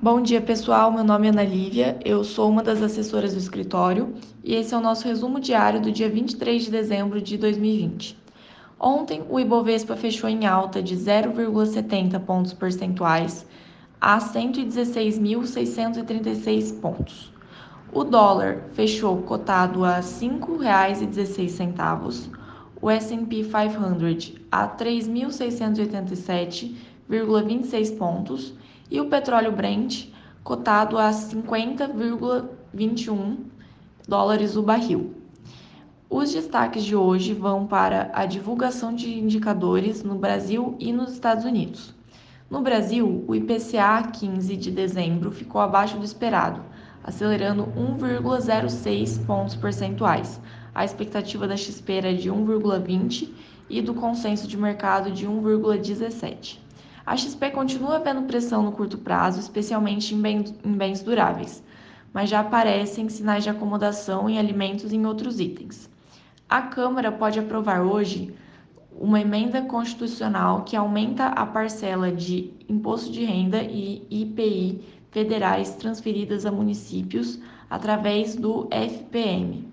Bom dia, pessoal. Meu nome é Ana Lívia, eu sou uma das assessoras do escritório e esse é o nosso resumo diário do dia 23 de dezembro de 2020. Ontem, o Ibovespa fechou em alta de 0,70 pontos percentuais a 116.636 pontos. O dólar fechou cotado a R$ 5,16, o S&P 500 a 3.687,26 pontos e o petróleo Brent cotado a 50,21 dólares o barril. Os destaques de hoje vão para a divulgação de indicadores no Brasil e nos Estados Unidos. No Brasil, o IPCA 15 de dezembro ficou abaixo do esperado, acelerando 1,06 pontos percentuais. A expectativa da XP era de 1,20 e do consenso de mercado de 1,17. A XP continua vendo pressão no curto prazo, especialmente em, em bens duráveis, mas já aparecem sinais de acomodação em alimentos e em outros itens. A Câmara pode aprovar hoje uma emenda constitucional que aumenta a parcela de imposto de renda e IPI federais transferidas a municípios através do FPM.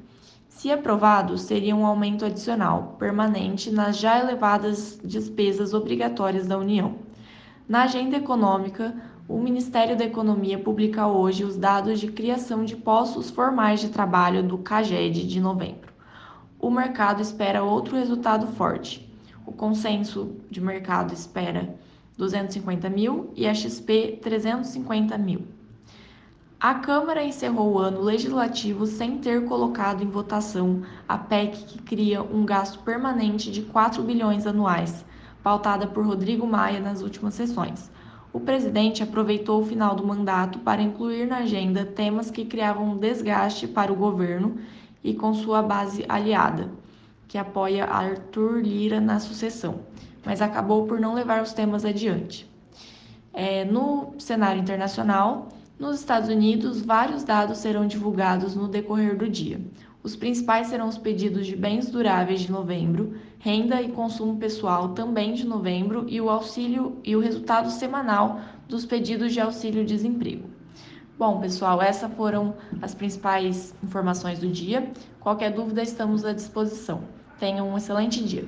Se aprovado, seria um aumento adicional, permanente, nas já elevadas despesas obrigatórias da União. Na agenda econômica, o Ministério da Economia publica hoje os dados de criação de postos formais de trabalho do CAGED de novembro. O mercado espera outro resultado forte. O consenso de mercado espera 250 mil e a XP 350 mil. A Câmara encerrou o ano legislativo sem ter colocado em votação a PEC que cria um gasto permanente de 4 bilhões anuais pautada por Rodrigo Maia nas últimas sessões. O presidente aproveitou o final do mandato para incluir na agenda temas que criavam desgaste para o governo e com sua base aliada, que apoia Arthur Lira na sucessão, mas acabou por não levar os temas adiante. É, no cenário internacional, nos Estados Unidos, vários dados serão divulgados no decorrer do dia. Os principais serão os pedidos de bens duráveis de novembro, renda e consumo pessoal também de novembro e o auxílio e o resultado semanal dos pedidos de auxílio-desemprego. Bom, pessoal, essas foram as principais informações do dia. Qualquer dúvida, estamos à disposição. Tenham um excelente dia.